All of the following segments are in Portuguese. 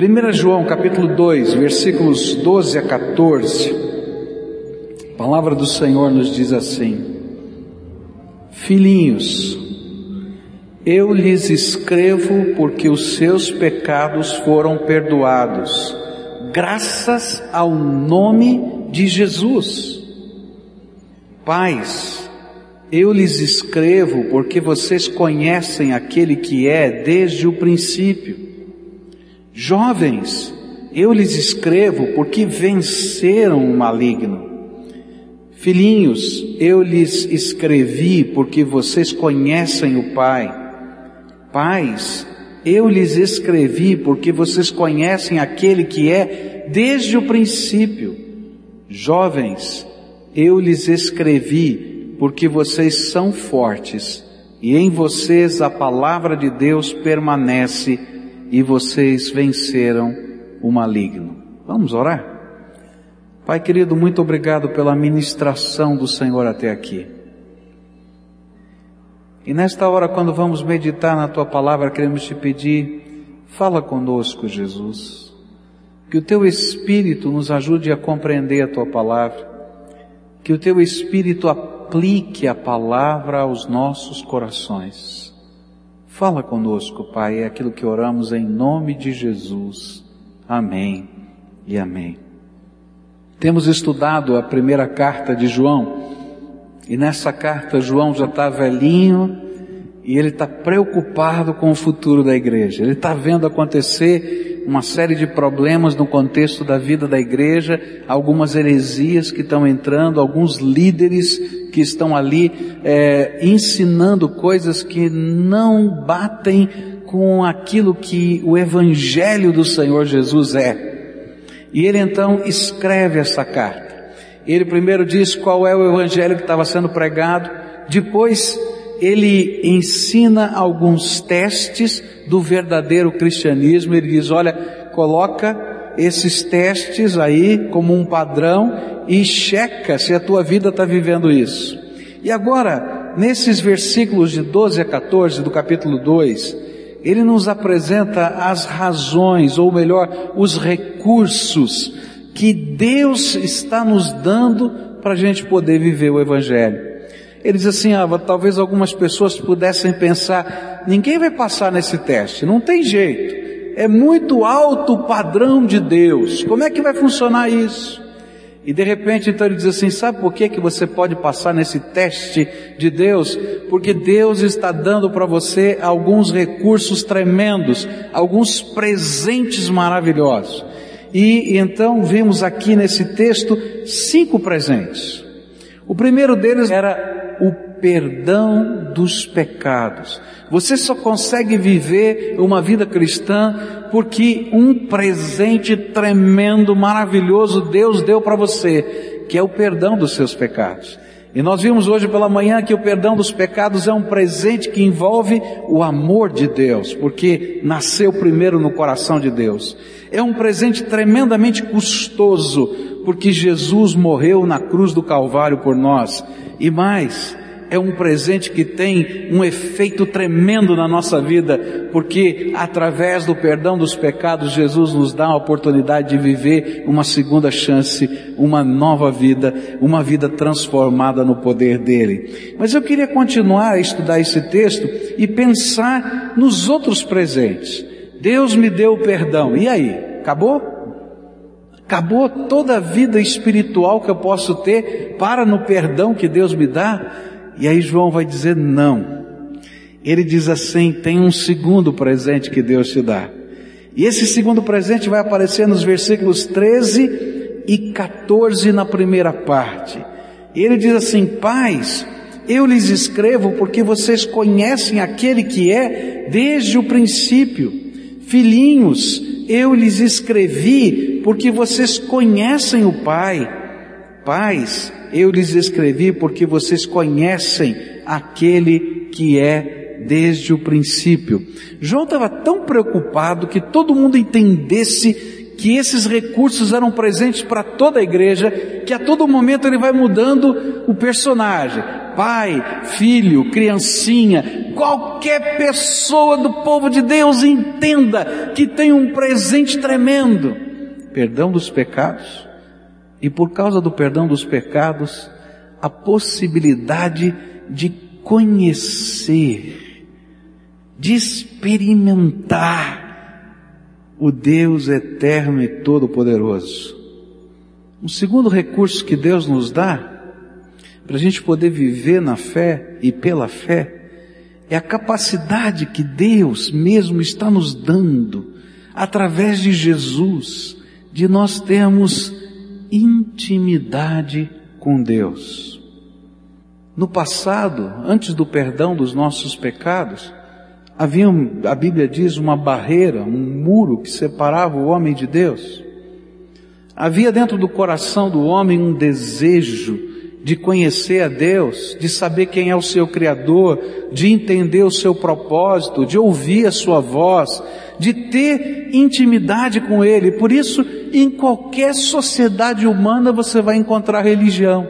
1 João capítulo 2, versículos 12 a 14. A palavra do Senhor nos diz assim: Filhinhos, eu lhes escrevo porque os seus pecados foram perdoados, graças ao nome de Jesus. Pais, eu lhes escrevo porque vocês conhecem aquele que é desde o princípio. Jovens, eu lhes escrevo porque venceram o maligno. Filhinhos, eu lhes escrevi porque vocês conhecem o Pai. Pais, eu lhes escrevi porque vocês conhecem aquele que é desde o princípio. Jovens, eu lhes escrevi porque vocês são fortes e em vocês a palavra de Deus permanece e vocês venceram o maligno. Vamos orar? Pai querido, muito obrigado pela ministração do Senhor até aqui. E nesta hora, quando vamos meditar na tua palavra, queremos te pedir, fala conosco, Jesus. Que o teu Espírito nos ajude a compreender a tua palavra. Que o teu Espírito aplique a palavra aos nossos corações. Fala conosco, Pai, é aquilo que oramos em nome de Jesus. Amém e amém. Temos estudado a primeira carta de João, e nessa carta João já está velhinho e ele está preocupado com o futuro da igreja. Ele está vendo acontecer uma série de problemas no contexto da vida da igreja, algumas heresias que estão entrando, alguns líderes que estão ali é, ensinando coisas que não batem com aquilo que o Evangelho do Senhor Jesus é. E ele então escreve essa carta. Ele primeiro diz qual é o Evangelho que estava sendo pregado, depois ele ensina alguns testes do verdadeiro cristianismo. Ele diz: olha, coloca esses testes aí como um padrão e checa se a tua vida está vivendo isso. E agora, nesses versículos de 12 a 14 do capítulo 2, ele nos apresenta as razões, ou melhor, os recursos que Deus está nos dando para a gente poder viver o Evangelho. Ele diz assim, ah, talvez algumas pessoas pudessem pensar, ninguém vai passar nesse teste, não tem jeito. É muito alto o padrão de Deus. Como é que vai funcionar isso? E de repente então ele diz assim, sabe por que que você pode passar nesse teste de Deus? Porque Deus está dando para você alguns recursos tremendos, alguns presentes maravilhosos. E então vimos aqui nesse texto cinco presentes. O primeiro deles era o perdão dos pecados. Você só consegue viver uma vida cristã porque um presente tremendo, maravilhoso Deus deu para você, que é o perdão dos seus pecados. E nós vimos hoje pela manhã que o perdão dos pecados é um presente que envolve o amor de Deus, porque nasceu primeiro no coração de Deus. É um presente tremendamente custoso, porque Jesus morreu na cruz do Calvário por nós. E mais, é um presente que tem um efeito tremendo na nossa vida, porque através do perdão dos pecados, Jesus nos dá a oportunidade de viver uma segunda chance, uma nova vida, uma vida transformada no poder dele. Mas eu queria continuar a estudar esse texto e pensar nos outros presentes. Deus me deu o perdão. E aí? Acabou? Acabou toda a vida espiritual que eu posso ter para no perdão que Deus me dá? E aí João vai dizer não. Ele diz assim: tem um segundo presente que Deus te dá. E esse segundo presente vai aparecer nos versículos 13 e 14 na primeira parte. Ele diz assim: Pais, eu lhes escrevo porque vocês conhecem aquele que é desde o princípio. Filhinhos, eu lhes escrevi porque vocês conhecem o Pai. Pais, eu lhes escrevi porque vocês conhecem aquele que é desde o princípio. João estava tão preocupado que todo mundo entendesse que esses recursos eram presentes para toda a igreja, que a todo momento ele vai mudando o personagem. Pai, filho, criancinha, qualquer pessoa do povo de Deus entenda que tem um presente tremendo. Perdão dos pecados. E por causa do perdão dos pecados, a possibilidade de conhecer, de experimentar o Deus eterno e todo-poderoso. Um segundo recurso que Deus nos dá, para a gente poder viver na fé e pela fé, é a capacidade que Deus mesmo está nos dando, através de Jesus, de nós termos intimidade com Deus. No passado, antes do perdão dos nossos pecados, havia, a Bíblia diz, uma barreira, um muro que separava o homem de Deus. Havia dentro do coração do homem um desejo de conhecer a Deus, de saber quem é o seu Criador, de entender o seu propósito, de ouvir a sua voz, de ter intimidade com Ele. Por isso, em qualquer sociedade humana você vai encontrar religião.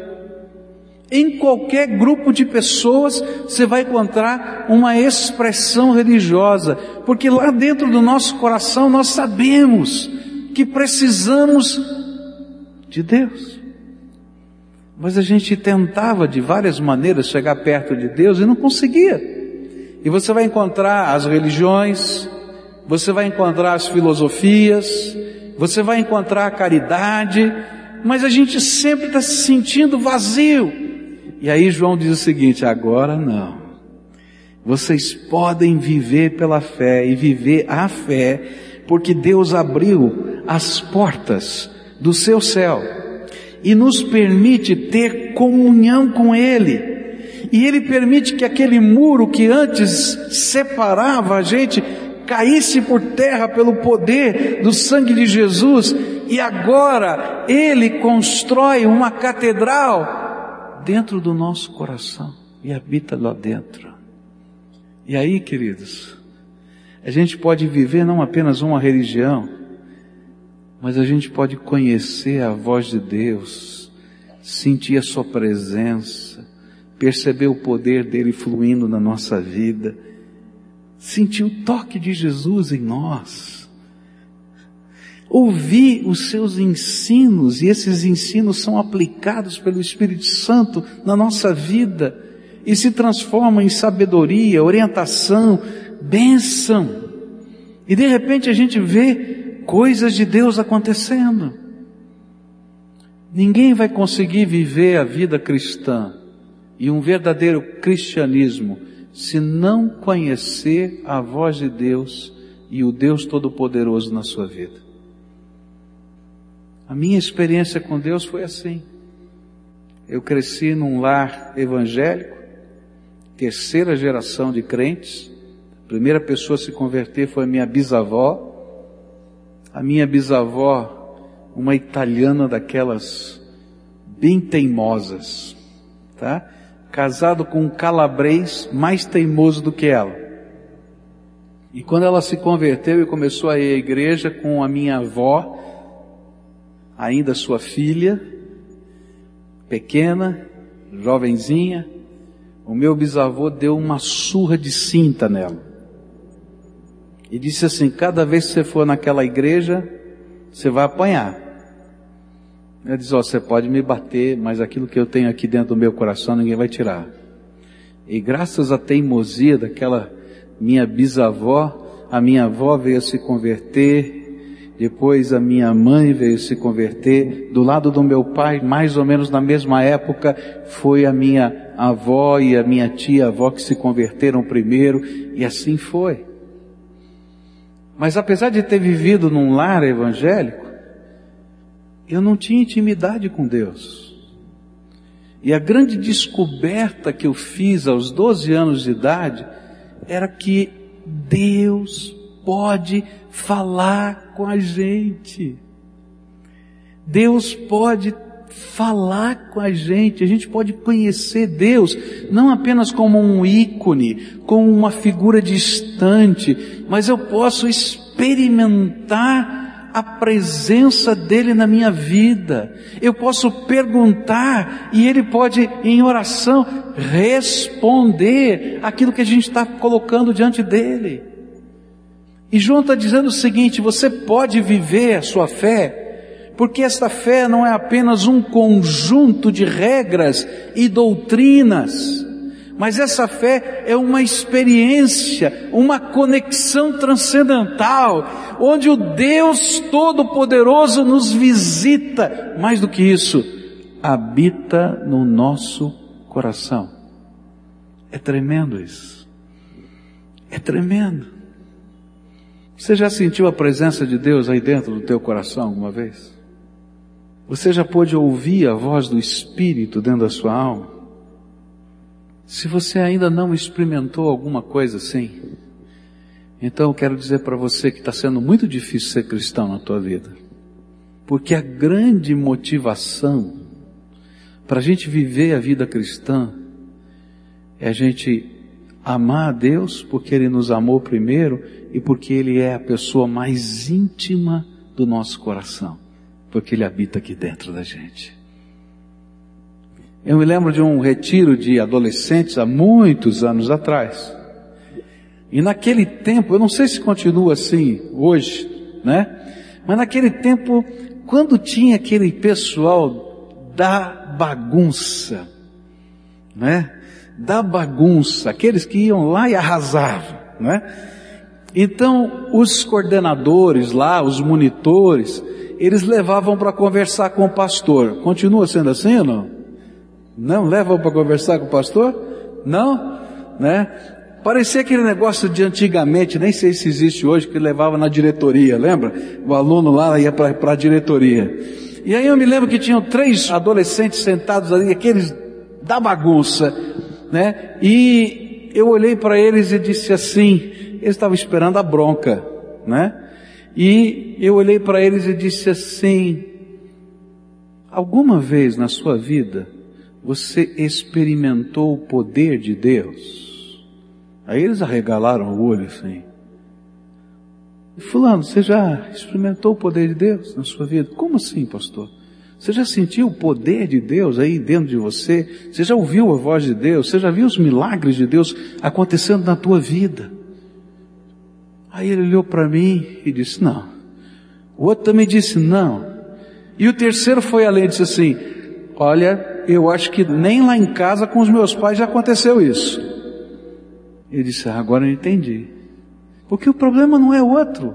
Em qualquer grupo de pessoas você vai encontrar uma expressão religiosa, porque lá dentro do nosso coração nós sabemos que precisamos de Deus. Mas a gente tentava de várias maneiras chegar perto de Deus e não conseguia. E você vai encontrar as religiões, você vai encontrar as filosofias, você vai encontrar a caridade, mas a gente sempre está se sentindo vazio. E aí João diz o seguinte: agora não. Vocês podem viver pela fé e viver a fé, porque Deus abriu as portas do seu céu e nos permite ter comunhão com Ele. E Ele permite que aquele muro que antes separava a gente caísse por terra pelo poder do sangue de Jesus, e agora Ele constrói uma catedral dentro do nosso coração e habita lá dentro. E aí, queridos, a gente pode viver não apenas uma religião, mas a gente pode conhecer a voz de Deus, sentir a Sua presença, perceber o poder dele fluindo na nossa vida, sentir o toque de Jesus em nós ouvir os seus ensinos, e esses ensinos são aplicados pelo Espírito Santo na nossa vida, e se transformam em sabedoria, orientação, bênção. E de repente a gente vê coisas de Deus acontecendo. Ninguém vai conseguir viver a vida cristã e um verdadeiro cristianismo se não conhecer a voz de Deus e o Deus Todo-Poderoso na sua vida. A minha experiência com Deus foi assim. Eu cresci num lar evangélico, terceira geração de crentes. A primeira pessoa a se converter foi a minha bisavó. A minha bisavó, uma italiana daquelas bem teimosas, tá? Casado com um calabrês mais teimoso do que ela. E quando ela se converteu e começou a ir à igreja com a minha avó, ainda sua filha, pequena, jovenzinha, o meu bisavô deu uma surra de cinta nela. E disse assim: cada vez que você for naquela igreja, você vai apanhar. Ela diz: Ó, oh, você pode me bater, mas aquilo que eu tenho aqui dentro do meu coração ninguém vai tirar. E graças à teimosia daquela minha bisavó, a minha avó veio se converter, depois a minha mãe veio se converter. Do lado do meu pai, mais ou menos na mesma época, foi a minha avó e a minha tia-avó que se converteram primeiro, e assim foi. Mas apesar de ter vivido num lar evangélico, eu não tinha intimidade com Deus. E a grande descoberta que eu fiz aos 12 anos de idade era que Deus pode falar com a gente. Deus pode falar com a gente, a gente pode conhecer Deus não apenas como um ícone, como uma figura distante, mas eu posso experimentar a presença dele na minha vida. Eu posso perguntar e ele pode, em oração, responder aquilo que a gente está colocando diante dele. E João está dizendo o seguinte: você pode viver a sua fé, porque esta fé não é apenas um conjunto de regras e doutrinas, mas essa fé é uma experiência, uma conexão transcendental, onde o Deus Todo-Poderoso nos visita. Mais do que isso, habita no nosso coração. É tremendo isso. É tremendo. Você já sentiu a presença de Deus aí dentro do teu coração alguma vez? Você já pôde ouvir a voz do Espírito dentro da sua alma? Se você ainda não experimentou alguma coisa assim, então eu quero dizer para você que está sendo muito difícil ser cristão na tua vida. Porque a grande motivação para a gente viver a vida cristã é a gente amar a Deus porque Ele nos amou primeiro e porque Ele é a pessoa mais íntima do nosso coração, porque Ele habita aqui dentro da gente. Eu me lembro de um retiro de adolescentes há muitos anos atrás. E naquele tempo, eu não sei se continua assim hoje, né? Mas naquele tempo, quando tinha aquele pessoal da bagunça, né? Da bagunça, aqueles que iam lá e arrasavam, né? Então, os coordenadores lá, os monitores, eles levavam para conversar com o pastor. Continua sendo assim ou não? Não levam para conversar com o pastor? Não, né? Parecia aquele negócio de antigamente, nem sei se existe hoje, que levava na diretoria, lembra? O aluno lá ia para a diretoria. E aí eu me lembro que tinham três adolescentes sentados ali, aqueles da bagunça, né? E eu olhei para eles e disse assim, eles estavam esperando a bronca, né? E eu olhei para eles e disse assim, alguma vez na sua vida, você experimentou o poder de Deus? Aí eles arregalaram o olho assim. Fulano, você já experimentou o poder de Deus na sua vida? Como assim, pastor? Você já sentiu o poder de Deus aí dentro de você? Você já ouviu a voz de Deus? Você já viu os milagres de Deus acontecendo na tua vida? Aí ele olhou para mim e disse: Não. O outro também disse: Não. E o terceiro foi além e disse assim: Olha, eu acho que nem lá em casa com os meus pais já aconteceu isso. Ele disse, ah, agora eu entendi. Porque o problema não é outro,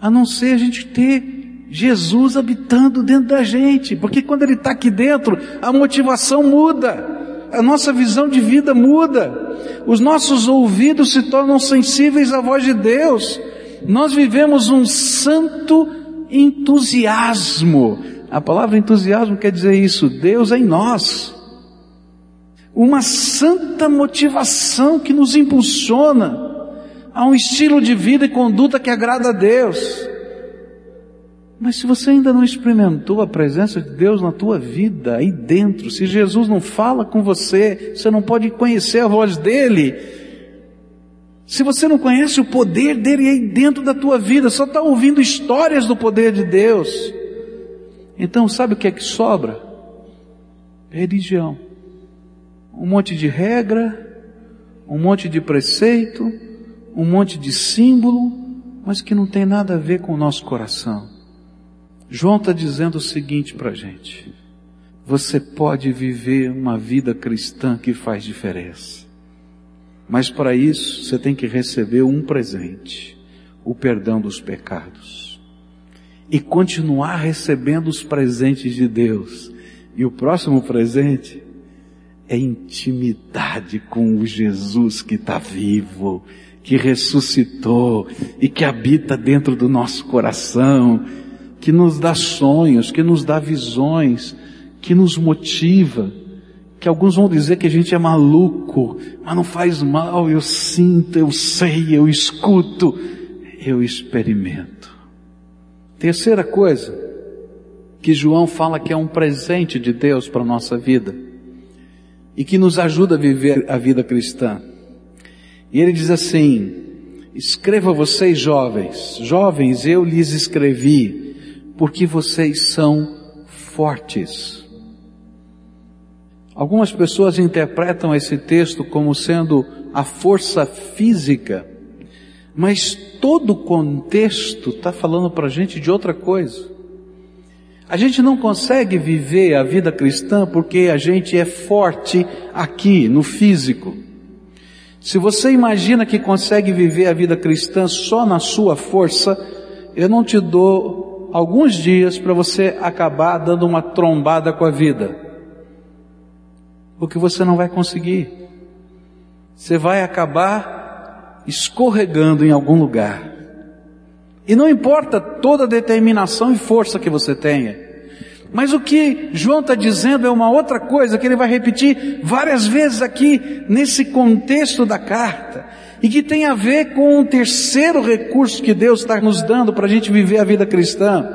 a não ser a gente ter Jesus habitando dentro da gente. Porque quando Ele está aqui dentro, a motivação muda, a nossa visão de vida muda, os nossos ouvidos se tornam sensíveis à voz de Deus. Nós vivemos um santo entusiasmo a palavra entusiasmo quer dizer isso, Deus é em nós. Uma santa motivação que nos impulsiona a um estilo de vida e conduta que agrada a Deus. Mas se você ainda não experimentou a presença de Deus na tua vida, aí dentro, se Jesus não fala com você, você não pode conhecer a voz dele. Se você não conhece o poder dele aí dentro da tua vida, só está ouvindo histórias do poder de Deus. Então, sabe o que é que sobra? Religião. Um monte de regra, um monte de preceito, um monte de símbolo, mas que não tem nada a ver com o nosso coração. João está dizendo o seguinte para a gente: você pode viver uma vida cristã que faz diferença, mas para isso você tem que receber um presente: o perdão dos pecados e continuar recebendo os presentes de Deus. E o próximo presente é intimidade com o Jesus que está vivo, que ressuscitou e que habita dentro do nosso coração, que nos dá sonhos, que nos dá visões, que nos motiva. Que alguns vão dizer que a gente é maluco, mas não faz mal, eu sinto, eu sei, eu escuto, eu experimento. Terceira coisa, que João fala que é um presente de Deus para a nossa vida e que nos ajuda a viver a vida cristã. E ele diz assim: escreva vocês jovens, jovens eu lhes escrevi, porque vocês são fortes. Algumas pessoas interpretam esse texto como sendo a força física, mas todo o contexto está falando para a gente de outra coisa. A gente não consegue viver a vida cristã porque a gente é forte aqui, no físico. Se você imagina que consegue viver a vida cristã só na sua força, eu não te dou alguns dias para você acabar dando uma trombada com a vida. Porque você não vai conseguir. Você vai acabar escorregando em algum lugar. E não importa toda a determinação e força que você tenha. Mas o que João está dizendo é uma outra coisa que ele vai repetir várias vezes aqui nesse contexto da carta. E que tem a ver com um terceiro recurso que Deus está nos dando para a gente viver a vida cristã.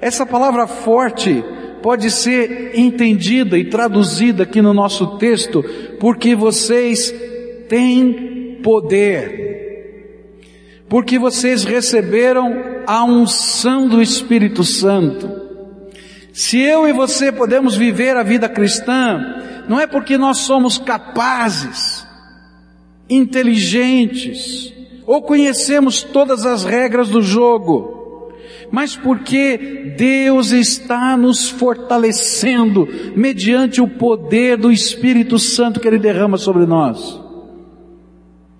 Essa palavra forte pode ser entendida e traduzida aqui no nosso texto, porque vocês têm poder porque vocês receberam a unção do Espírito Santo. Se eu e você podemos viver a vida cristã, não é porque nós somos capazes, inteligentes, ou conhecemos todas as regras do jogo, mas porque Deus está nos fortalecendo mediante o poder do Espírito Santo que Ele derrama sobre nós.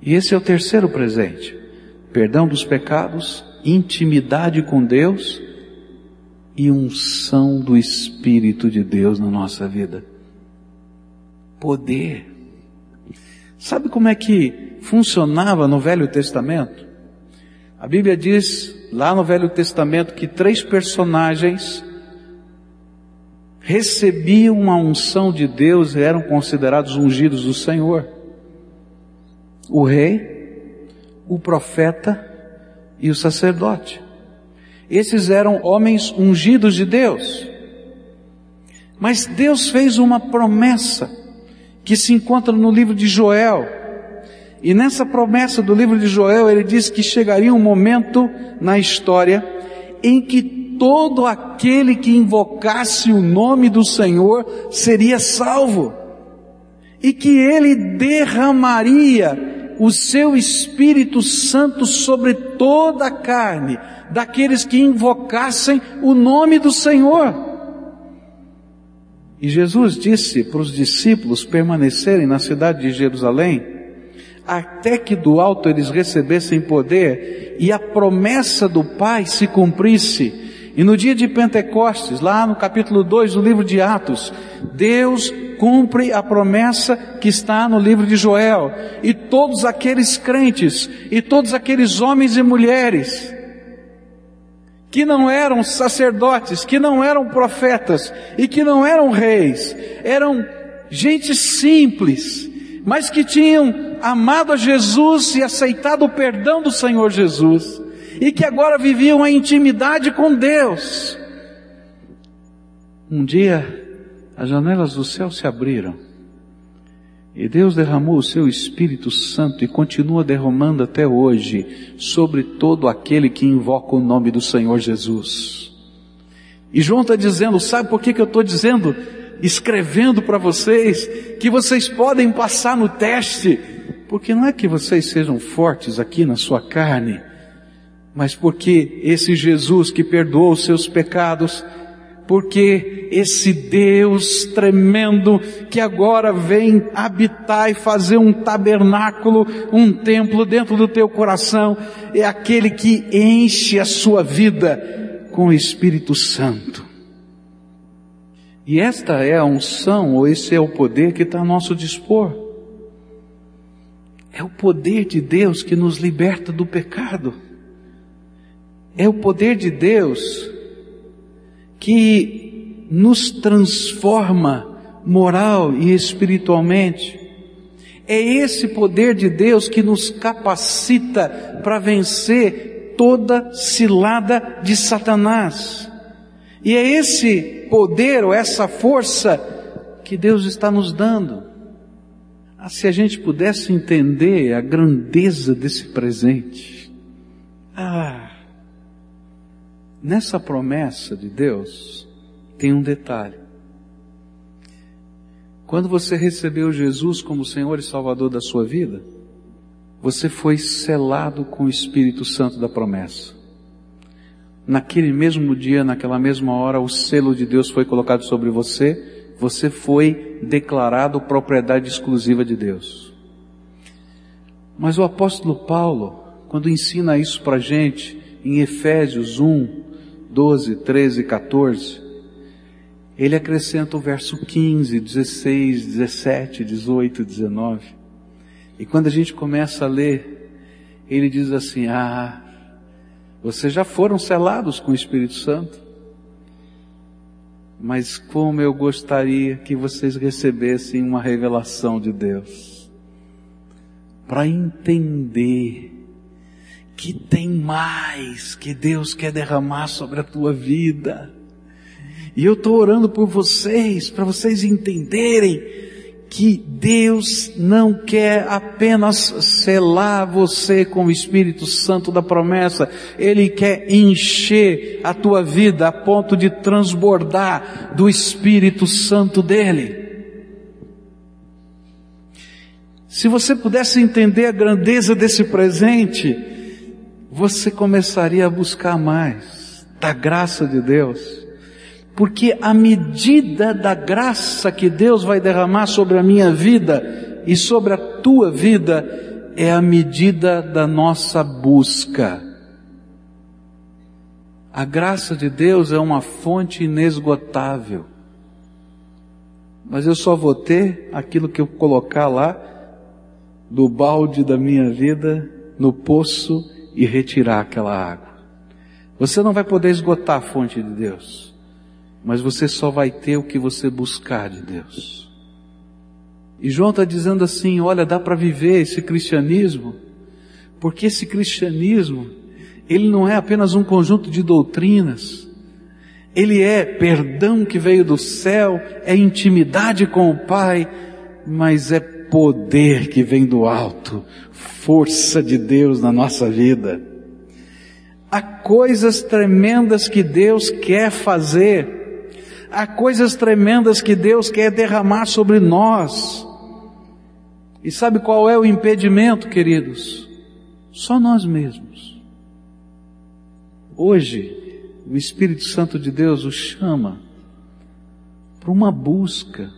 E esse é o terceiro presente perdão dos pecados, intimidade com Deus e unção do Espírito de Deus na nossa vida. Poder. Sabe como é que funcionava no Velho Testamento? A Bíblia diz lá no Velho Testamento que três personagens recebiam a unção de Deus e eram considerados ungidos do Senhor. O rei, o profeta e o sacerdote. Esses eram homens ungidos de Deus. Mas Deus fez uma promessa que se encontra no livro de Joel. E nessa promessa do livro de Joel, ele diz que chegaria um momento na história em que todo aquele que invocasse o nome do Senhor seria salvo. E que ele derramaria o seu Espírito Santo sobre toda a carne, daqueles que invocassem o nome do Senhor. E Jesus disse para os discípulos permanecerem na cidade de Jerusalém, até que do alto eles recebessem poder e a promessa do Pai se cumprisse. E no dia de Pentecostes, lá no capítulo 2 do livro de Atos, Deus cumpre a promessa que está no livro de Joel. E todos aqueles crentes, e todos aqueles homens e mulheres, que não eram sacerdotes, que não eram profetas e que não eram reis, eram gente simples, mas que tinham amado a Jesus e aceitado o perdão do Senhor Jesus, e que agora viviam a intimidade com Deus. Um dia as janelas do céu se abriram e Deus derramou o seu Espírito Santo e continua derramando até hoje sobre todo aquele que invoca o nome do Senhor Jesus. E João está dizendo, sabe por que, que eu estou dizendo, escrevendo para vocês, que vocês podem passar no teste? Porque não é que vocês sejam fortes aqui na sua carne, mas porque esse Jesus que perdoou os seus pecados, porque esse Deus tremendo que agora vem habitar e fazer um tabernáculo, um templo dentro do teu coração, é aquele que enche a sua vida com o Espírito Santo. E esta é a unção, ou esse é o poder que está a nosso dispor. É o poder de Deus que nos liberta do pecado. É o poder de Deus que nos transforma moral e espiritualmente. É esse poder de Deus que nos capacita para vencer toda cilada de Satanás. E é esse poder ou essa força que Deus está nos dando. Ah, se a gente pudesse entender a grandeza desse presente. Ah, nessa promessa de Deus tem um detalhe. Quando você recebeu Jesus como Senhor e Salvador da sua vida, você foi selado com o Espírito Santo da promessa. Naquele mesmo dia, naquela mesma hora, o selo de Deus foi colocado sobre você, você foi declarado propriedade exclusiva de Deus. Mas o apóstolo Paulo, quando ensina isso para gente, em Efésios 1, 12, 13 e 14, ele acrescenta o verso 15, 16, 17, 18 e 19. E quando a gente começa a ler, ele diz assim: Ah, vocês já foram selados com o Espírito Santo, mas como eu gostaria que vocês recebessem uma revelação de Deus, para entender que tem mais que Deus quer derramar sobre a tua vida. E eu estou orando por vocês, para vocês entenderem que Deus não quer apenas selar você com o Espírito Santo da promessa, Ele quer encher a tua vida a ponto de transbordar do Espírito Santo dele. Se você pudesse entender a grandeza desse presente, você começaria a buscar mais da graça de Deus porque a medida da graça que Deus vai derramar sobre a minha vida e sobre a tua vida é a medida da nossa busca. A graça de Deus é uma fonte inesgotável. Mas eu só vou ter aquilo que eu colocar lá do balde da minha vida no poço e retirar aquela água. Você não vai poder esgotar a fonte de Deus mas você só vai ter o que você buscar de Deus. E João está dizendo assim: olha, dá para viver esse cristianismo, porque esse cristianismo, ele não é apenas um conjunto de doutrinas, ele é perdão que veio do céu, é intimidade com o Pai, mas é poder que vem do alto, força de Deus na nossa vida. Há coisas tremendas que Deus quer fazer, há coisas tremendas que Deus quer derramar sobre nós. E sabe qual é o impedimento, queridos? Só nós mesmos. Hoje, o Espírito Santo de Deus o chama para uma busca.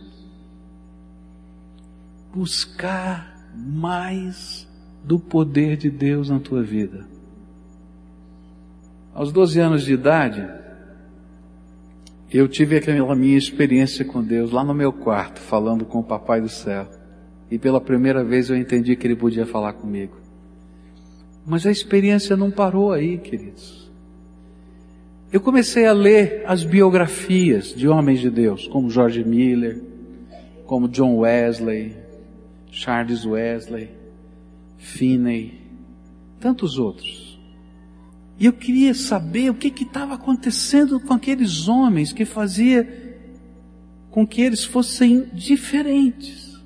Buscar mais do poder de Deus na tua vida. Aos 12 anos de idade, eu tive aquela minha experiência com Deus lá no meu quarto, falando com o Papai do Céu. E pela primeira vez eu entendi que Ele podia falar comigo. Mas a experiência não parou aí, queridos. Eu comecei a ler as biografias de homens de Deus, como George Miller, como John Wesley, Charles Wesley, Finney, tantos outros. E eu queria saber o que estava acontecendo com aqueles homens que fazia com que eles fossem diferentes.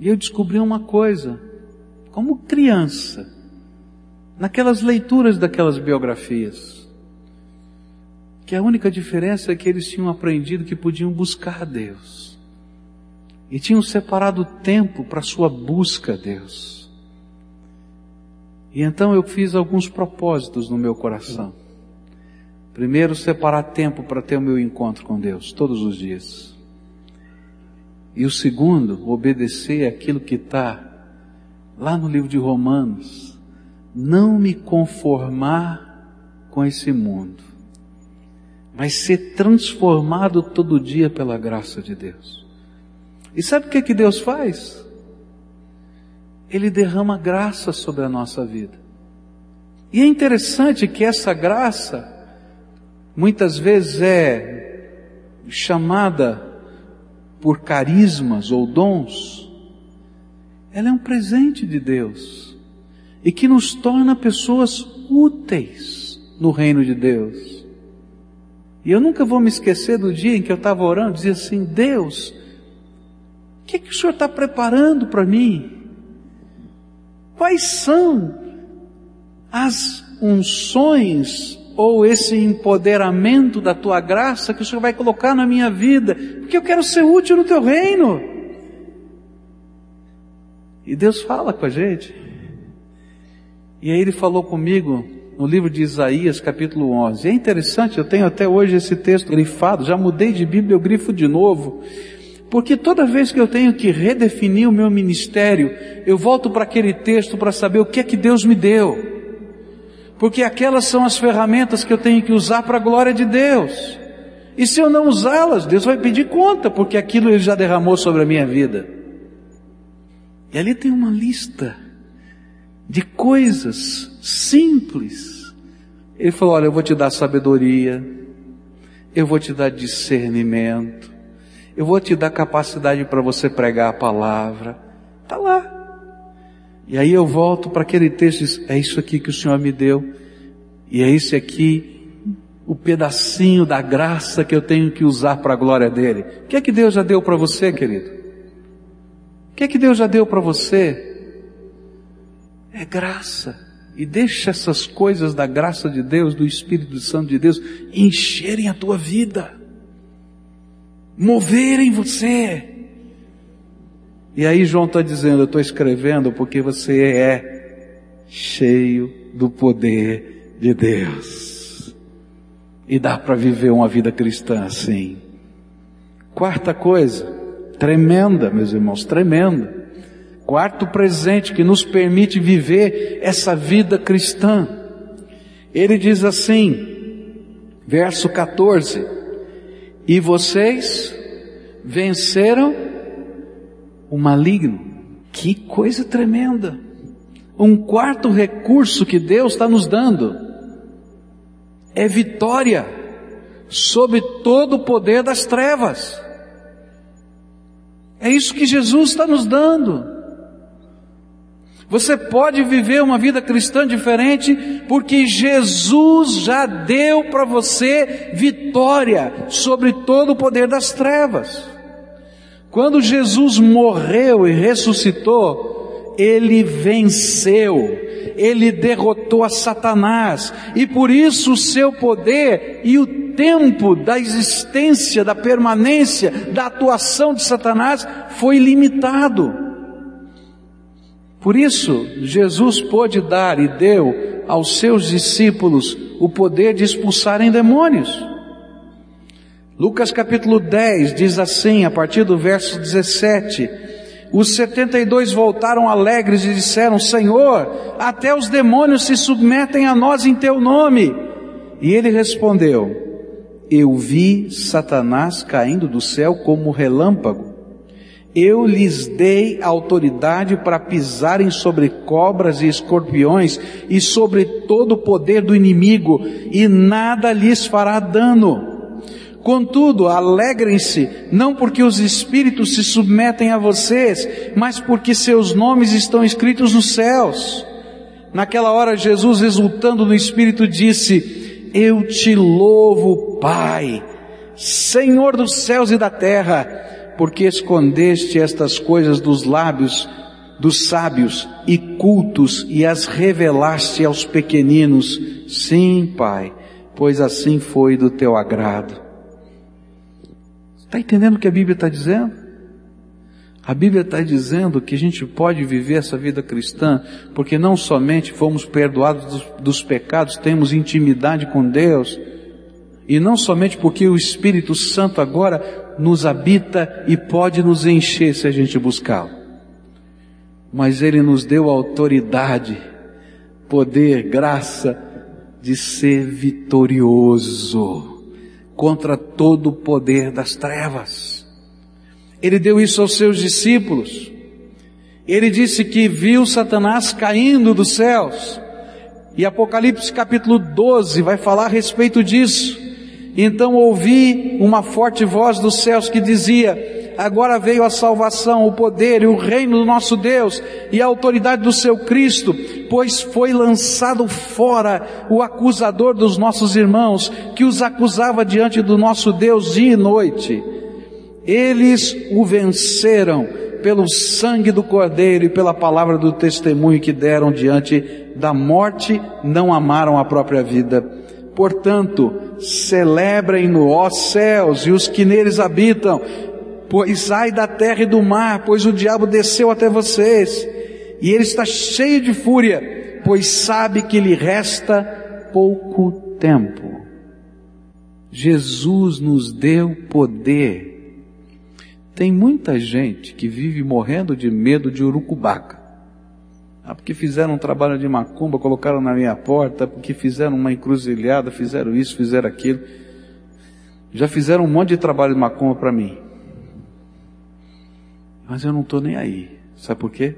E eu descobri uma coisa, como criança, naquelas leituras daquelas biografias, que a única diferença é que eles tinham aprendido que podiam buscar a Deus. E tinham separado tempo para sua busca a Deus. E então eu fiz alguns propósitos no meu coração. Primeiro, separar tempo para ter o meu encontro com Deus, todos os dias. E o segundo, obedecer aquilo que está lá no livro de Romanos. Não me conformar com esse mundo, mas ser transformado todo dia pela graça de Deus. E sabe o que, que Deus faz? Ele derrama graça sobre a nossa vida. E é interessante que essa graça, muitas vezes é chamada por carismas ou dons, ela é um presente de Deus e que nos torna pessoas úteis no reino de Deus. E eu nunca vou me esquecer do dia em que eu estava orando, dizia assim: Deus, que, que o Senhor está preparando para mim? Quais são as unções ou esse empoderamento da tua graça que o Senhor vai colocar na minha vida? Porque eu quero ser útil no teu reino. E Deus fala com a gente. E aí ele falou comigo no livro de Isaías, capítulo 11. É interessante, eu tenho até hoje esse texto grifado, já mudei de Bíblia, eu grifo de novo. Porque toda vez que eu tenho que redefinir o meu ministério, eu volto para aquele texto para saber o que é que Deus me deu. Porque aquelas são as ferramentas que eu tenho que usar para a glória de Deus. E se eu não usá-las, Deus vai pedir conta, porque aquilo Ele já derramou sobre a minha vida. E ali tem uma lista de coisas simples. Ele falou: Olha, eu vou te dar sabedoria, eu vou te dar discernimento, eu vou te dar capacidade para você pregar a palavra. Está lá. E aí eu volto para aquele texto é isso aqui que o Senhor me deu, e é esse aqui o pedacinho da graça que eu tenho que usar para a glória dele. O que é que Deus já deu para você, querido? O que é que Deus já deu para você? é graça. E deixa essas coisas da graça de Deus, do Espírito Santo de Deus, encherem a tua vida, moverem você. E aí João está dizendo, eu estou escrevendo porque você é cheio do poder de Deus. E dá para viver uma vida cristã assim. Quarta coisa, tremenda, meus irmãos, tremenda. Quarto presente que nos permite viver essa vida cristã. Ele diz assim, verso 14: E vocês venceram o maligno. Que coisa tremenda! Um quarto recurso que Deus está nos dando é vitória sobre todo o poder das trevas. É isso que Jesus está nos dando. Você pode viver uma vida cristã diferente porque Jesus já deu para você vitória sobre todo o poder das trevas. Quando Jesus morreu e ressuscitou, ele venceu, ele derrotou a Satanás, e por isso o seu poder e o tempo da existência, da permanência, da atuação de Satanás foi limitado. Por isso, Jesus pôde dar e deu aos seus discípulos o poder de expulsarem demônios. Lucas capítulo 10 diz assim, a partir do verso 17: Os setenta e dois voltaram alegres e disseram: Senhor, até os demônios se submetem a nós em teu nome. E ele respondeu: Eu vi Satanás caindo do céu como relâmpago. Eu lhes dei autoridade para pisarem sobre cobras e escorpiões e sobre todo o poder do inimigo, e nada lhes fará dano. Contudo, alegrem-se, não porque os espíritos se submetem a vocês, mas porque seus nomes estão escritos nos céus. Naquela hora, Jesus, exultando no espírito, disse: Eu te louvo, Pai, Senhor dos céus e da terra porque escondeste estas coisas dos lábios dos sábios e cultos e as revelaste aos pequeninos. Sim, Pai, pois assim foi do teu agrado. Está entendendo o que a Bíblia está dizendo? A Bíblia está dizendo que a gente pode viver essa vida cristã porque não somente fomos perdoados dos, dos pecados, temos intimidade com Deus, e não somente porque o Espírito Santo agora nos habita e pode nos encher se a gente buscá-lo. Mas Ele nos deu autoridade, poder, graça de ser vitorioso contra todo o poder das trevas. Ele deu isso aos seus discípulos. Ele disse que viu Satanás caindo dos céus. E Apocalipse capítulo 12 vai falar a respeito disso. Então ouvi uma forte voz dos céus que dizia: Agora veio a salvação, o poder e o reino do nosso Deus e a autoridade do seu Cristo, pois foi lançado fora o acusador dos nossos irmãos, que os acusava diante do nosso Deus dia e noite. Eles o venceram pelo sangue do Cordeiro e pela palavra do testemunho que deram diante da morte, não amaram a própria vida. Portanto, celebrem-no, ó céus, e os que neles habitam, pois sai da terra e do mar, pois o diabo desceu até vocês, e ele está cheio de fúria, pois sabe que lhe resta pouco tempo. Jesus nos deu poder tem muita gente que vive morrendo de medo de urucubaca. Ah, porque fizeram um trabalho de macumba, colocaram na minha porta, porque fizeram uma encruzilhada, fizeram isso, fizeram aquilo. Já fizeram um monte de trabalho de macumba para mim. Mas eu não estou nem aí. Sabe por quê?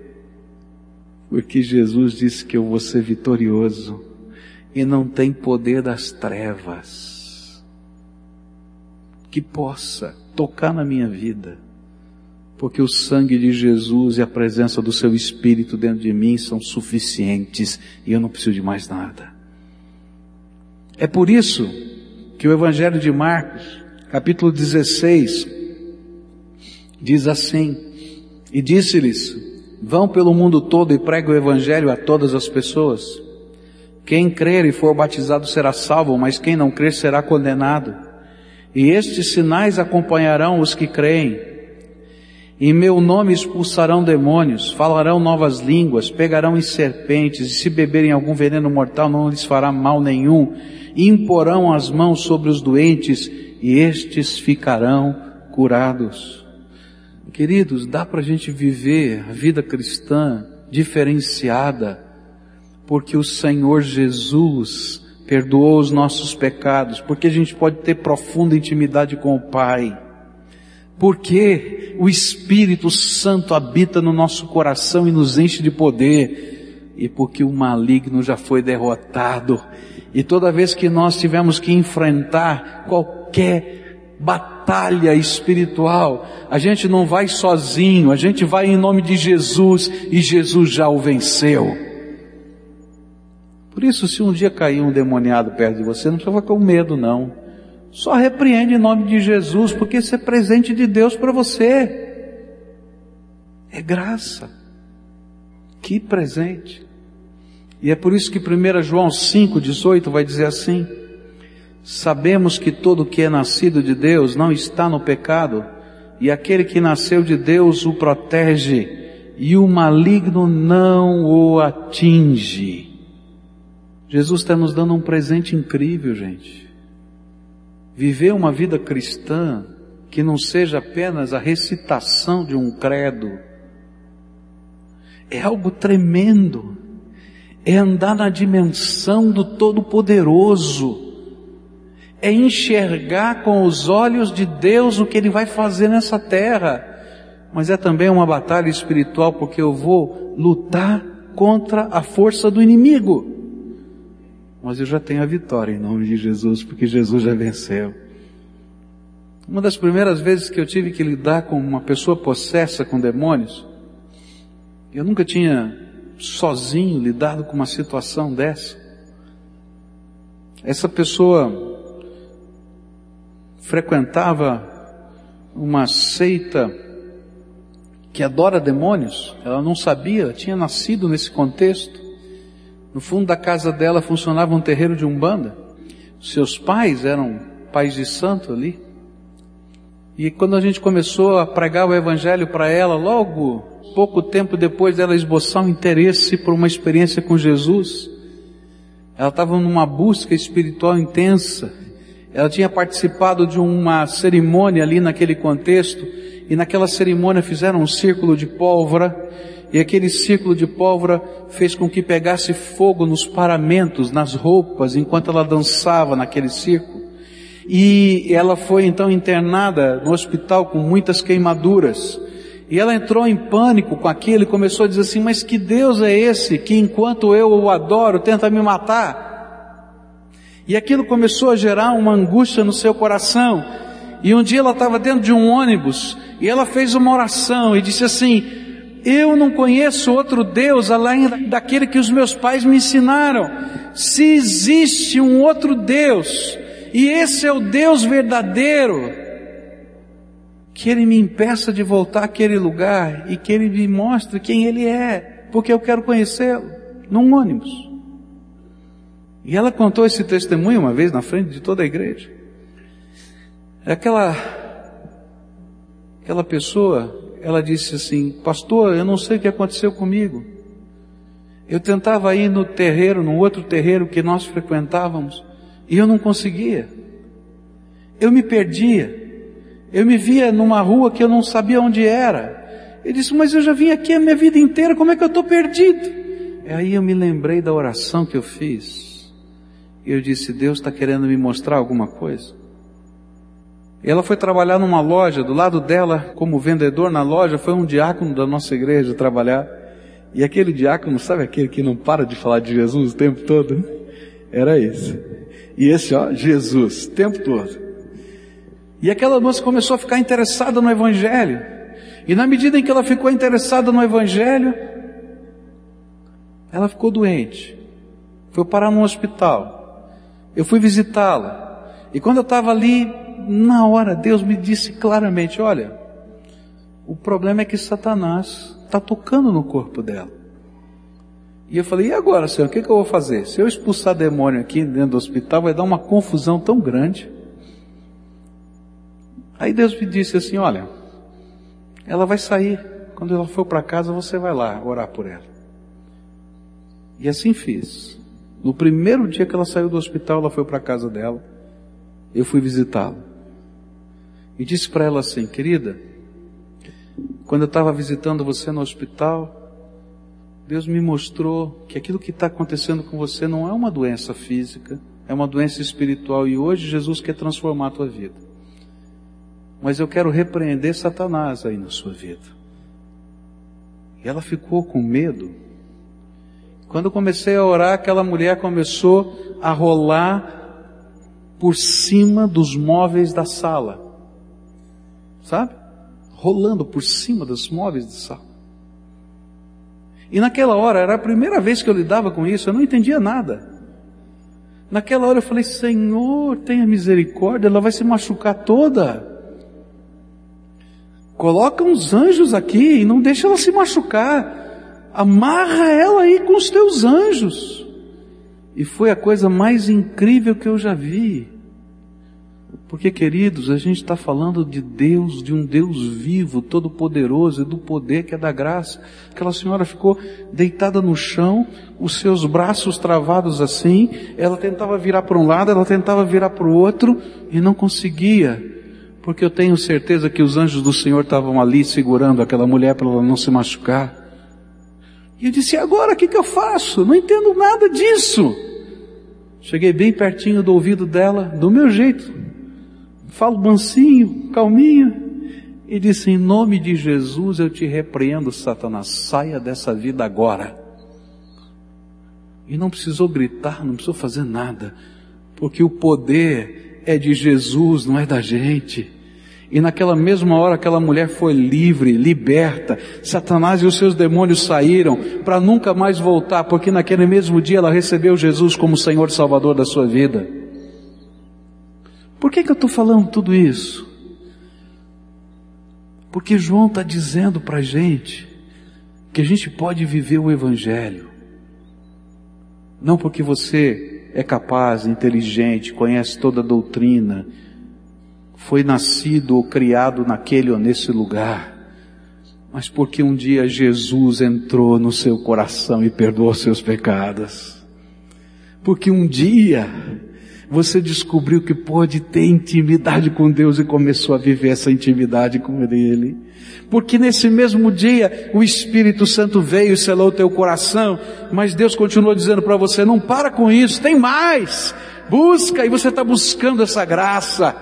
Porque Jesus disse que eu vou ser vitorioso e não tem poder das trevas que possa tocar na minha vida porque o sangue de Jesus e a presença do seu Espírito dentro de mim são suficientes e eu não preciso de mais nada. É por isso que o Evangelho de Marcos, capítulo 16, diz assim: E disse-lhes: Vão pelo mundo todo e pregue o Evangelho a todas as pessoas. Quem crer e for batizado será salvo, mas quem não crer será condenado. E estes sinais acompanharão os que creem em meu nome expulsarão demônios, falarão novas línguas, pegarão em serpentes, e se beberem algum veneno mortal não lhes fará mal nenhum. Imporão as mãos sobre os doentes e estes ficarão curados. Queridos, dá para a gente viver a vida cristã diferenciada, porque o Senhor Jesus perdoou os nossos pecados, porque a gente pode ter profunda intimidade com o Pai porque o Espírito Santo habita no nosso coração e nos enche de poder, e porque o maligno já foi derrotado. E toda vez que nós tivermos que enfrentar qualquer batalha espiritual, a gente não vai sozinho, a gente vai em nome de Jesus e Jesus já o venceu. Por isso, se um dia cair um demoniado perto de você, não precisa ficar com medo não. Só repreende em nome de Jesus, porque isso é presente de Deus para você. É graça. Que presente. E é por isso que 1 João 5,18 vai dizer assim: Sabemos que todo que é nascido de Deus não está no pecado, e aquele que nasceu de Deus o protege, e o maligno não o atinge. Jesus está nos dando um presente incrível, gente viver uma vida cristã que não seja apenas a recitação de um credo, é algo tremendo. É andar na dimensão do Todo-Poderoso. É enxergar com os olhos de Deus o que Ele vai fazer nessa terra. Mas é também uma batalha espiritual porque eu vou lutar contra a força do inimigo mas eu já tenho a vitória em nome de Jesus, porque Jesus já venceu. Uma das primeiras vezes que eu tive que lidar com uma pessoa possessa com demônios, eu nunca tinha sozinho lidado com uma situação dessa. Essa pessoa frequentava uma seita que adora demônios, ela não sabia, tinha nascido nesse contexto. No fundo da casa dela funcionava um terreiro de umbanda. Seus pais eram pais de santo ali. E quando a gente começou a pregar o evangelho para ela, logo pouco tempo depois dela esboçar um interesse por uma experiência com Jesus, ela estava numa busca espiritual intensa. Ela tinha participado de uma cerimônia ali naquele contexto, e naquela cerimônia fizeram um círculo de pólvora, e aquele círculo de pólvora fez com que pegasse fogo nos paramentos, nas roupas, enquanto ela dançava naquele círculo. E ela foi então internada no hospital com muitas queimaduras. E ela entrou em pânico com aquilo e começou a dizer assim: Mas que Deus é esse que enquanto eu o adoro tenta me matar? E aquilo começou a gerar uma angústia no seu coração. E um dia ela estava dentro de um ônibus e ela fez uma oração e disse assim: eu não conheço outro Deus além daquele que os meus pais me ensinaram. Se existe um outro Deus, e esse é o Deus verdadeiro, que Ele me impeça de voltar àquele lugar e que Ele me mostre quem Ele é, porque eu quero conhecê-lo, num ônibus. E ela contou esse testemunho uma vez na frente de toda a igreja. Aquela, aquela pessoa, ela disse assim, pastor, eu não sei o que aconteceu comigo. Eu tentava ir no terreiro, no outro terreiro que nós frequentávamos, e eu não conseguia. Eu me perdia. Eu me via numa rua que eu não sabia onde era. Ele disse, mas eu já vim aqui a minha vida inteira, como é que eu estou perdido? E aí eu me lembrei da oração que eu fiz. E eu disse, Deus está querendo me mostrar alguma coisa? Ela foi trabalhar numa loja, do lado dela, como vendedor na loja, foi um diácono da nossa igreja trabalhar. E aquele diácono, sabe aquele que não para de falar de Jesus o tempo todo? Era esse. E esse, ó, Jesus, o tempo todo. E aquela moça começou a ficar interessada no Evangelho. E na medida em que ela ficou interessada no Evangelho, ela ficou doente. Foi parar num hospital. Eu fui visitá-la. E quando eu estava ali, na hora, Deus me disse claramente: Olha, o problema é que Satanás está tocando no corpo dela. E eu falei: E agora, Senhor, o que, que eu vou fazer? Se eu expulsar demônio aqui dentro do hospital, vai dar uma confusão tão grande. Aí Deus me disse assim: Olha, ela vai sair. Quando ela for para casa, você vai lá orar por ela. E assim fiz. No primeiro dia que ela saiu do hospital, ela foi para a casa dela. Eu fui visitá-la. E disse para ela assim: Querida, quando eu estava visitando você no hospital, Deus me mostrou que aquilo que está acontecendo com você não é uma doença física, é uma doença espiritual. E hoje Jesus quer transformar a tua vida. Mas eu quero repreender Satanás aí na sua vida. E ela ficou com medo. Quando eu comecei a orar, aquela mulher começou a rolar por cima dos móveis da sala. Sabe? Rolando por cima dos móveis da sala. E naquela hora, era a primeira vez que eu lidava com isso, eu não entendia nada. Naquela hora eu falei, Senhor, tenha misericórdia, ela vai se machucar toda. Coloca uns anjos aqui e não deixa ela se machucar. Amarra ela aí com os teus anjos. E foi a coisa mais incrível que eu já vi. Porque, queridos, a gente está falando de Deus, de um Deus vivo, todo-poderoso e do poder que é da graça. Aquela senhora ficou deitada no chão, os seus braços travados assim, ela tentava virar para um lado, ela tentava virar para o outro e não conseguia porque eu tenho certeza que os anjos do Senhor estavam ali segurando aquela mulher para ela não se machucar. E eu disse, e agora o que, que eu faço? Não entendo nada disso. Cheguei bem pertinho do ouvido dela, do meu jeito. Falo mansinho, calminho. E disse, em nome de Jesus eu te repreendo, Satanás, saia dessa vida agora. E não precisou gritar, não precisou fazer nada, porque o poder é de Jesus, não é da gente. E naquela mesma hora aquela mulher foi livre, liberta. Satanás e os seus demônios saíram para nunca mais voltar, porque naquele mesmo dia ela recebeu Jesus como Senhor Salvador da sua vida. Por que, que eu estou falando tudo isso? Porque João está dizendo para a gente que a gente pode viver o Evangelho. Não porque você é capaz, inteligente, conhece toda a doutrina, foi nascido ou criado naquele ou nesse lugar, mas porque um dia Jesus entrou no seu coração e perdoou seus pecados. Porque um dia você descobriu que pode ter intimidade com Deus e começou a viver essa intimidade com Ele. Porque nesse mesmo dia o Espírito Santo veio e selou o teu coração, mas Deus continuou dizendo para você: não para com isso, tem mais. Busca e você está buscando essa graça.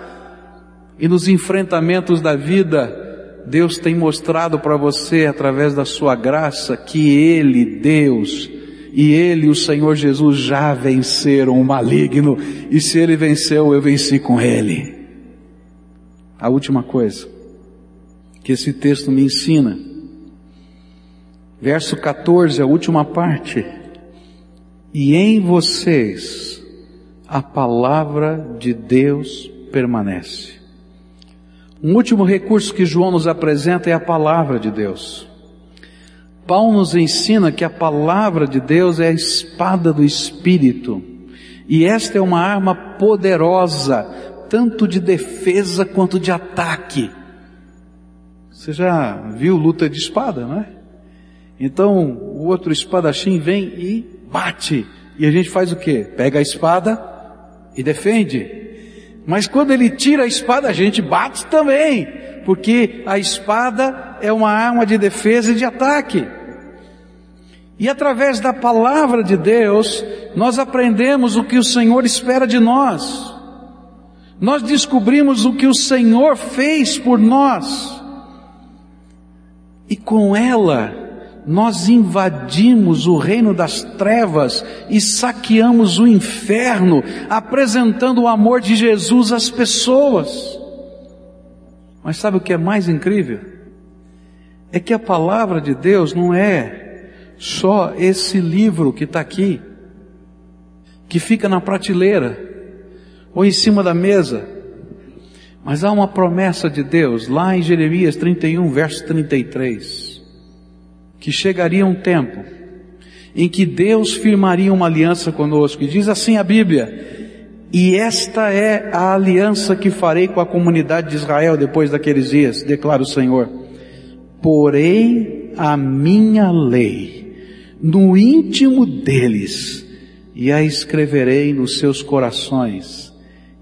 E nos enfrentamentos da vida, Deus tem mostrado para você, através da sua graça, que Ele, Deus, e Ele, o Senhor Jesus, já venceram o maligno, e se Ele venceu, eu venci com Ele. A última coisa que esse texto me ensina, verso 14, a última parte, e em vocês a palavra de Deus permanece Um último recurso que João nos apresenta é a palavra de Deus. Paulo nos ensina que a palavra de Deus é a espada do Espírito. E esta é uma arma poderosa, tanto de defesa quanto de ataque. Você já viu luta de espada, não é? Então o outro espadachim vem e bate. E a gente faz o quê? Pega a espada e defende. Mas quando ele tira a espada, a gente bate também, porque a espada é uma arma de defesa e de ataque. E através da palavra de Deus, nós aprendemos o que o Senhor espera de nós. Nós descobrimos o que o Senhor fez por nós. E com ela, nós invadimos o reino das trevas e saqueamos o inferno, apresentando o amor de Jesus às pessoas. Mas sabe o que é mais incrível? É que a palavra de Deus não é só esse livro que está aqui, que fica na prateleira ou em cima da mesa, mas há uma promessa de Deus lá em Jeremias 31, verso 33 que chegaria um tempo em que Deus firmaria uma aliança conosco. E diz assim a Bíblia: E esta é a aliança que farei com a comunidade de Israel depois daqueles dias, declara o Senhor. Porei a minha lei no íntimo deles e a escreverei nos seus corações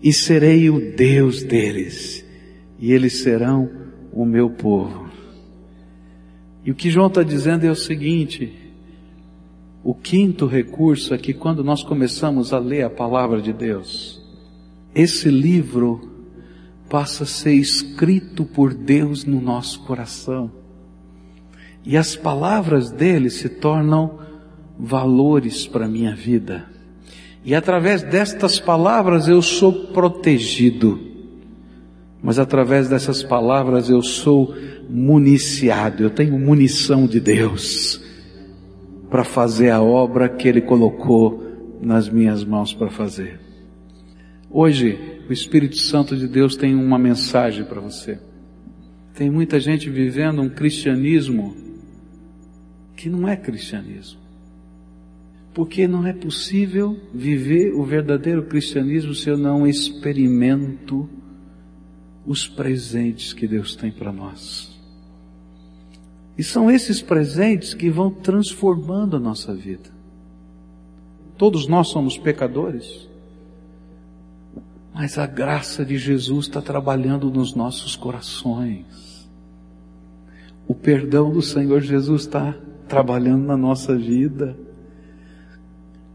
e serei o Deus deles e eles serão o meu povo. E o que João está dizendo é o seguinte: o quinto recurso é que quando nós começamos a ler a palavra de Deus, esse livro passa a ser escrito por Deus no nosso coração. E as palavras dele se tornam valores para a minha vida. E através destas palavras eu sou protegido. Mas através dessas palavras eu sou municiado, eu tenho munição de Deus para fazer a obra que Ele colocou nas minhas mãos para fazer. Hoje, o Espírito Santo de Deus tem uma mensagem para você. Tem muita gente vivendo um cristianismo que não é cristianismo. Porque não é possível viver o verdadeiro cristianismo se eu não experimento os presentes que Deus tem para nós. E são esses presentes que vão transformando a nossa vida. Todos nós somos pecadores, mas a graça de Jesus está trabalhando nos nossos corações. O perdão do Senhor Jesus está trabalhando na nossa vida.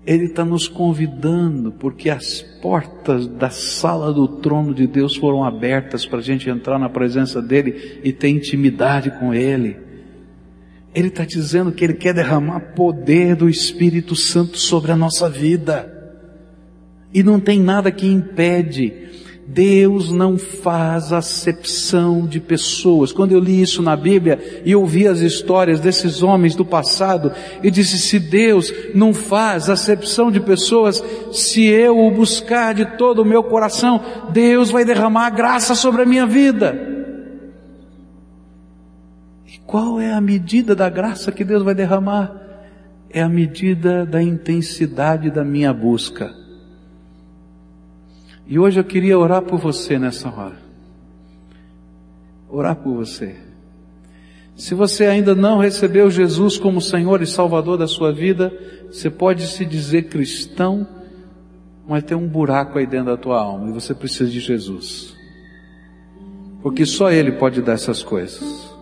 Ele está nos convidando, porque as portas da sala do trono de Deus foram abertas para a gente entrar na presença dEle e ter intimidade com Ele. Ele está dizendo que Ele quer derramar poder do Espírito Santo sobre a nossa vida. E não tem nada que impede. Deus não faz acepção de pessoas. Quando eu li isso na Bíblia e ouvi as histórias desses homens do passado, eu disse: se Deus não faz acepção de pessoas, se eu o buscar de todo o meu coração, Deus vai derramar graça sobre a minha vida. Qual é a medida da graça que Deus vai derramar? É a medida da intensidade da minha busca. E hoje eu queria orar por você nessa hora. Orar por você. Se você ainda não recebeu Jesus como Senhor e Salvador da sua vida, você pode se dizer cristão, mas tem um buraco aí dentro da tua alma e você precisa de Jesus. Porque só Ele pode dar essas coisas.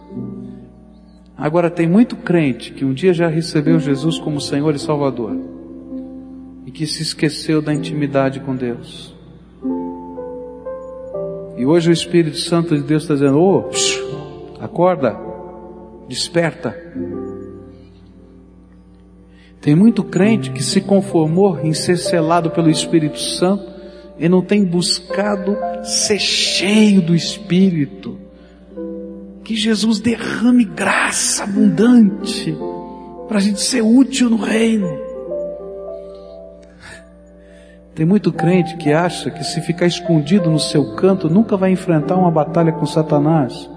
Agora tem muito crente que um dia já recebeu Jesus como Senhor e Salvador e que se esqueceu da intimidade com Deus. E hoje o Espírito Santo de Deus está dizendo: oh, acorda, desperta. Tem muito crente que se conformou em ser selado pelo Espírito Santo e não tem buscado ser cheio do Espírito que Jesus derrame graça abundante para a gente ser útil no reino. Tem muito crente que acha que se ficar escondido no seu canto nunca vai enfrentar uma batalha com Satanás.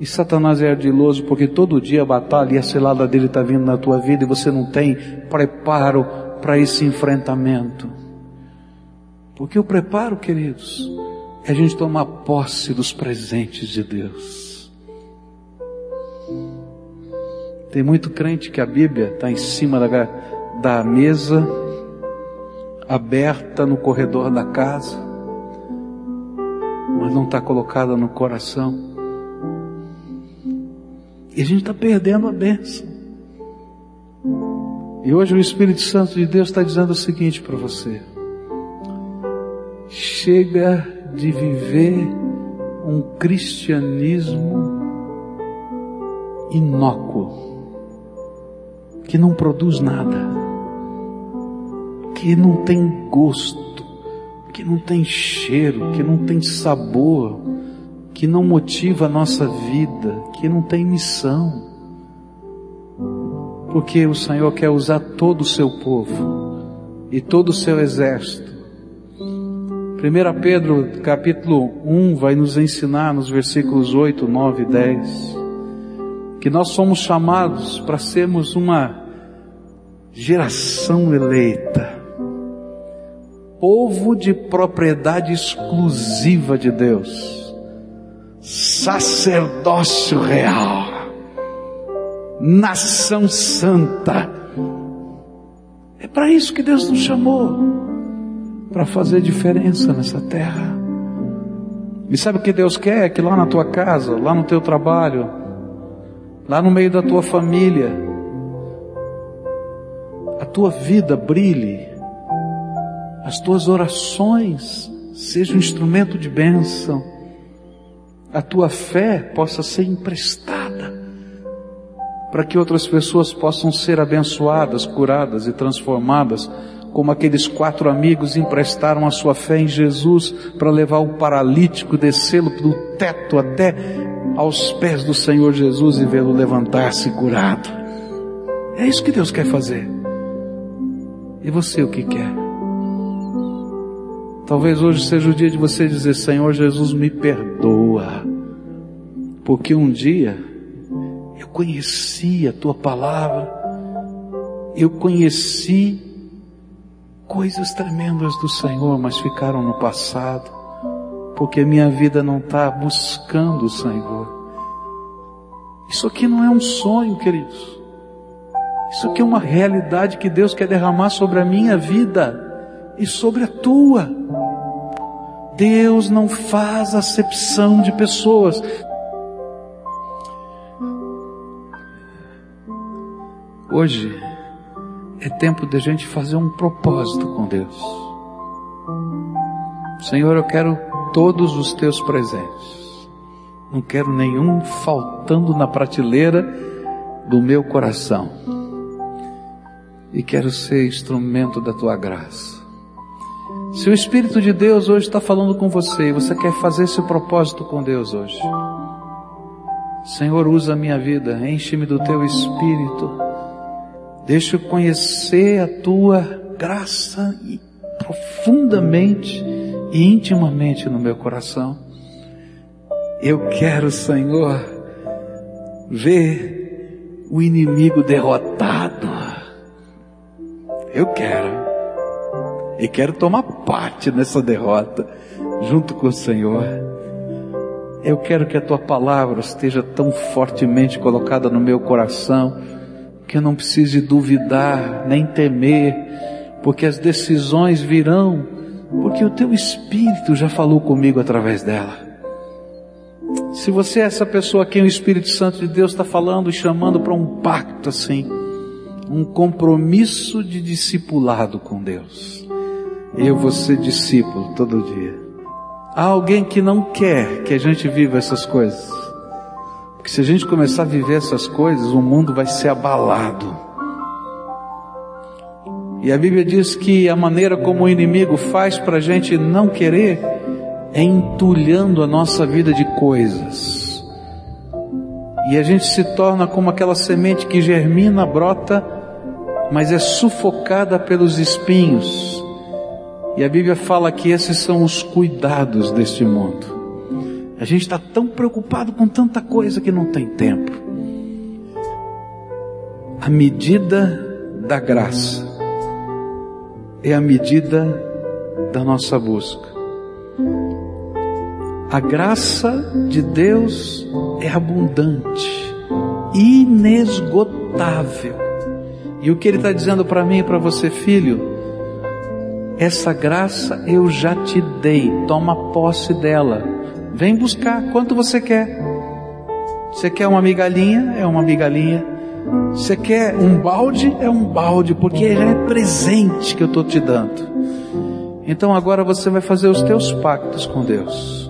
E Satanás é ardiloso porque todo dia a batalha e a selada dele está vindo na tua vida e você não tem preparo para esse enfrentamento. Porque o preparo, queridos, é a gente tomar posse dos presentes de Deus. Tem muito crente que a Bíblia está em cima da, da mesa, aberta no corredor da casa, mas não está colocada no coração. E a gente está perdendo a bênção. E hoje o Espírito Santo de Deus está dizendo o seguinte para você: chega de viver um cristianismo inócuo, que não produz nada, que não tem gosto, que não tem cheiro, que não tem sabor, que não motiva a nossa vida, que não tem missão. Porque o Senhor quer usar todo o seu povo e todo o seu exército. 1 Pedro capítulo 1 vai nos ensinar nos versículos 8, 9 e 10 que nós somos chamados para sermos uma geração eleita, povo de propriedade exclusiva de Deus sacerdócio real, nação santa. É para isso que Deus nos chamou para fazer diferença nessa terra. E sabe o que Deus quer? É que lá na tua casa, lá no teu trabalho, lá no meio da tua família, a tua vida brilhe, as tuas orações sejam um instrumento de bênção a tua fé possa ser emprestada, para que outras pessoas possam ser abençoadas, curadas e transformadas, como aqueles quatro amigos emprestaram a sua fé em Jesus para levar o paralítico, descê-lo do teto até aos pés do Senhor Jesus e vê-lo levantar-se curado. É isso que Deus quer fazer. E você o que quer? Talvez hoje seja o dia de você dizer: Senhor Jesus, me perdoa, porque um dia eu conheci a tua palavra, eu conheci coisas tremendas do Senhor, mas ficaram no passado, porque minha vida não está buscando o Senhor. Isso aqui não é um sonho, queridos. Isso aqui é uma realidade que Deus quer derramar sobre a minha vida e sobre a tua. Deus não faz acepção de pessoas. Hoje é tempo de a gente fazer um propósito com Deus. Senhor, eu quero todos os teus presentes. Não quero nenhum faltando na prateleira do meu coração. E quero ser instrumento da tua graça. Se o Espírito de Deus hoje está falando com você e você quer fazer esse propósito com Deus hoje, Senhor, usa a minha vida, enche-me do teu Espírito, deixa eu conhecer a tua graça profundamente e intimamente no meu coração. Eu quero, Senhor, ver o inimigo derrotado. Eu quero e quero tomar parte nessa derrota junto com o Senhor. Eu quero que a tua palavra esteja tão fortemente colocada no meu coração que eu não precise duvidar nem temer, porque as decisões virão, porque o teu Espírito já falou comigo através dela. Se você é essa pessoa a quem o Espírito Santo de Deus está falando e chamando para um pacto assim, um compromisso de discipulado com Deus eu vou ser discípulo todo dia. Há alguém que não quer que a gente viva essas coisas. Porque se a gente começar a viver essas coisas, o mundo vai ser abalado. E a Bíblia diz que a maneira como o inimigo faz para a gente não querer é entulhando a nossa vida de coisas. E a gente se torna como aquela semente que germina, brota, mas é sufocada pelos espinhos E a Bíblia fala que esses são os cuidados deste mundo. A gente está tão preocupado com tanta coisa que não tem tempo. A medida da graça é a medida da nossa busca. A graça de Deus é abundante, inesgotável. E o que Ele está dizendo para mim e para você, filho, essa graça eu já te dei, toma posse dela. Vem buscar quanto você quer. Você quer uma migalhinha? É uma migalhinha. Você quer um balde? É um balde, porque já é presente que eu estou te dando. Então agora você vai fazer os teus pactos com Deus,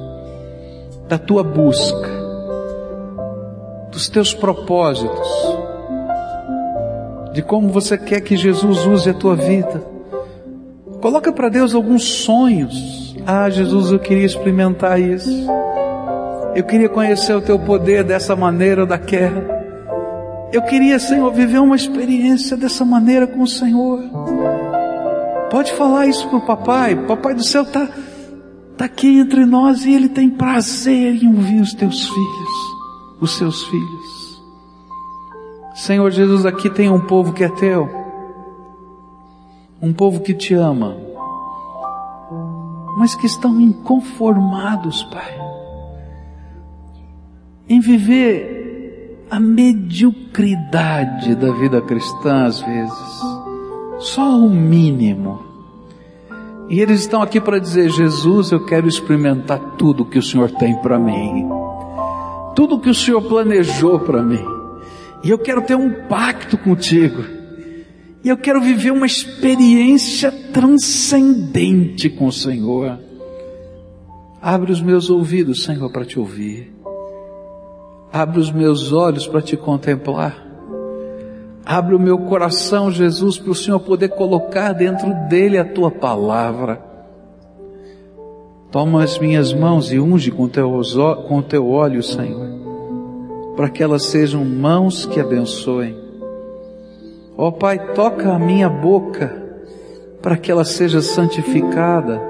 da tua busca, dos teus propósitos, de como você quer que Jesus use a tua vida. Coloca para Deus alguns sonhos. Ah, Jesus, eu queria experimentar isso. Eu queria conhecer o teu poder dessa maneira ou daquela. Eu queria, Senhor, viver uma experiência dessa maneira com o Senhor. Pode falar isso para o papai. Papai do céu está tá aqui entre nós e ele tem prazer em ouvir os teus filhos, os seus filhos. Senhor Jesus, aqui tem um povo que é teu um povo que te ama, mas que estão inconformados, Pai, em viver a mediocridade da vida cristã às vezes, só o mínimo. E eles estão aqui para dizer: Jesus, eu quero experimentar tudo que o Senhor tem para mim, tudo que o Senhor planejou para mim, e eu quero ter um pacto contigo. E eu quero viver uma experiência transcendente com o Senhor. Abre os meus ouvidos, Senhor, para te ouvir. Abre os meus olhos para te contemplar. Abre o meu coração, Jesus, para o Senhor poder colocar dentro dele a tua palavra. Toma as minhas mãos e unge com teu, com teu óleo, Senhor, para que elas sejam mãos que abençoem Ó oh, Pai, toca a minha boca para que ela seja santificada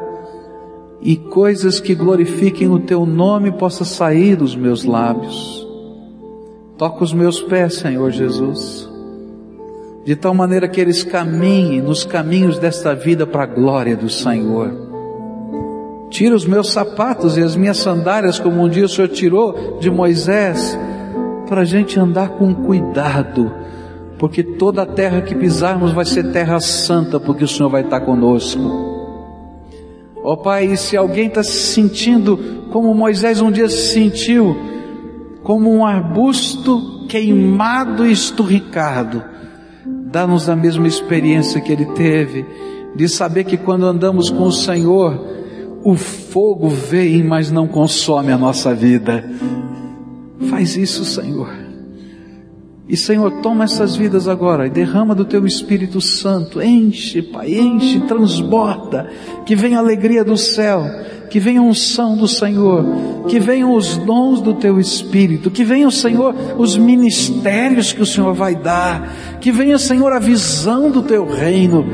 e coisas que glorifiquem o teu nome possa sair dos meus lábios. Toca os meus pés, Senhor Jesus, de tal maneira que eles caminhem nos caminhos desta vida para a glória do Senhor. Tira os meus sapatos e as minhas sandálias, como um dia o Senhor tirou de Moisés, para a gente andar com cuidado porque toda a terra que pisarmos vai ser terra santa, porque o Senhor vai estar conosco. Ó oh, Pai, se alguém está se sentindo como Moisés um dia se sentiu, como um arbusto queimado e esturricado, dá-nos a mesma experiência que ele teve, de saber que quando andamos com o Senhor, o fogo vem, mas não consome a nossa vida. Faz isso, Senhor. E Senhor, toma essas vidas agora e derrama do teu Espírito Santo, enche, Pai, enche, transborda, que venha a alegria do céu, que venha a unção do Senhor, que venham os dons do teu Espírito, que venha, Senhor, os ministérios que o Senhor vai dar, que venha, Senhor, a visão do teu reino,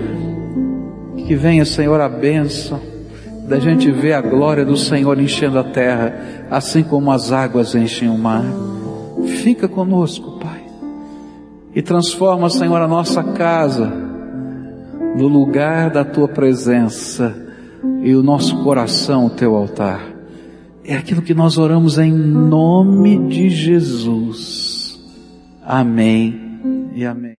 que venha, Senhor, a bênção da gente ver a glória do Senhor enchendo a terra, assim como as águas enchem o mar. Fica conosco, e transforma, Senhor, a nossa casa no lugar da tua presença e o nosso coração, o teu altar. É aquilo que nós oramos em nome de Jesus. Amém e amém.